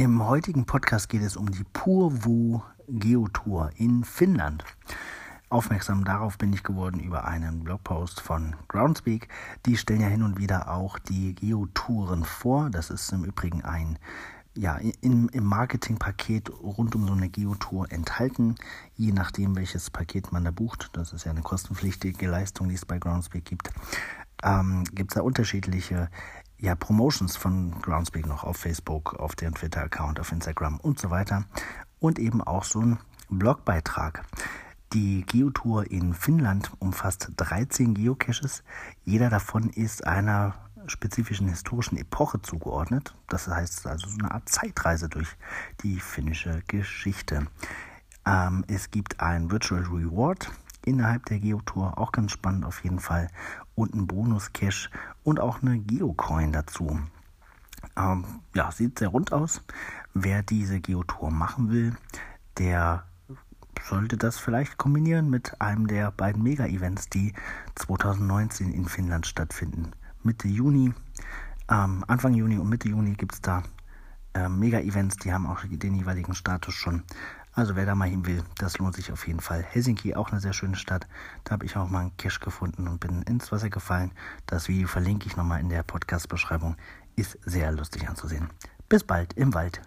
Im heutigen Podcast geht es um die Purvu Geotour in Finnland. Aufmerksam darauf bin ich geworden über einen Blogpost von Groundspeak. Die stellen ja hin und wieder auch die Geotouren vor. Das ist im Übrigen ein ja, in, im Marketingpaket rund um so eine Geotour enthalten, je nachdem, welches Paket man da bucht. Das ist ja eine kostenpflichtige Leistung, die es bei Groundspeak gibt. Ähm, gibt es da unterschiedliche ja, Promotions von Groundspeak noch auf Facebook, auf deren Twitter-Account, auf Instagram und so weiter. Und eben auch so ein Blogbeitrag. Die Geotour in Finnland umfasst 13 Geocaches. Jeder davon ist einer spezifischen historischen Epoche zugeordnet. Das heißt also so eine Art Zeitreise durch die finnische Geschichte. Ähm, es gibt ein Virtual Reward innerhalb der Geotour, auch ganz spannend auf jeden Fall und ein Bonus-Cache und auch eine Geocoin dazu. Ähm, ja, sieht sehr rund aus. Wer diese Geotour machen will, der sollte das vielleicht kombinieren mit einem der beiden Mega-Events, die 2019 in Finnland stattfinden. Mitte Juni, ähm, Anfang Juni und Mitte Juni gibt es da äh, Mega-Events, die haben auch den jeweiligen Status schon. Also wer da mal hin will, das lohnt sich auf jeden Fall. Helsinki, auch eine sehr schöne Stadt. Da habe ich auch mal einen Cache gefunden und bin ins Wasser gefallen. Das Video verlinke ich nochmal in der Podcast-Beschreibung. Ist sehr lustig anzusehen. Bis bald im Wald.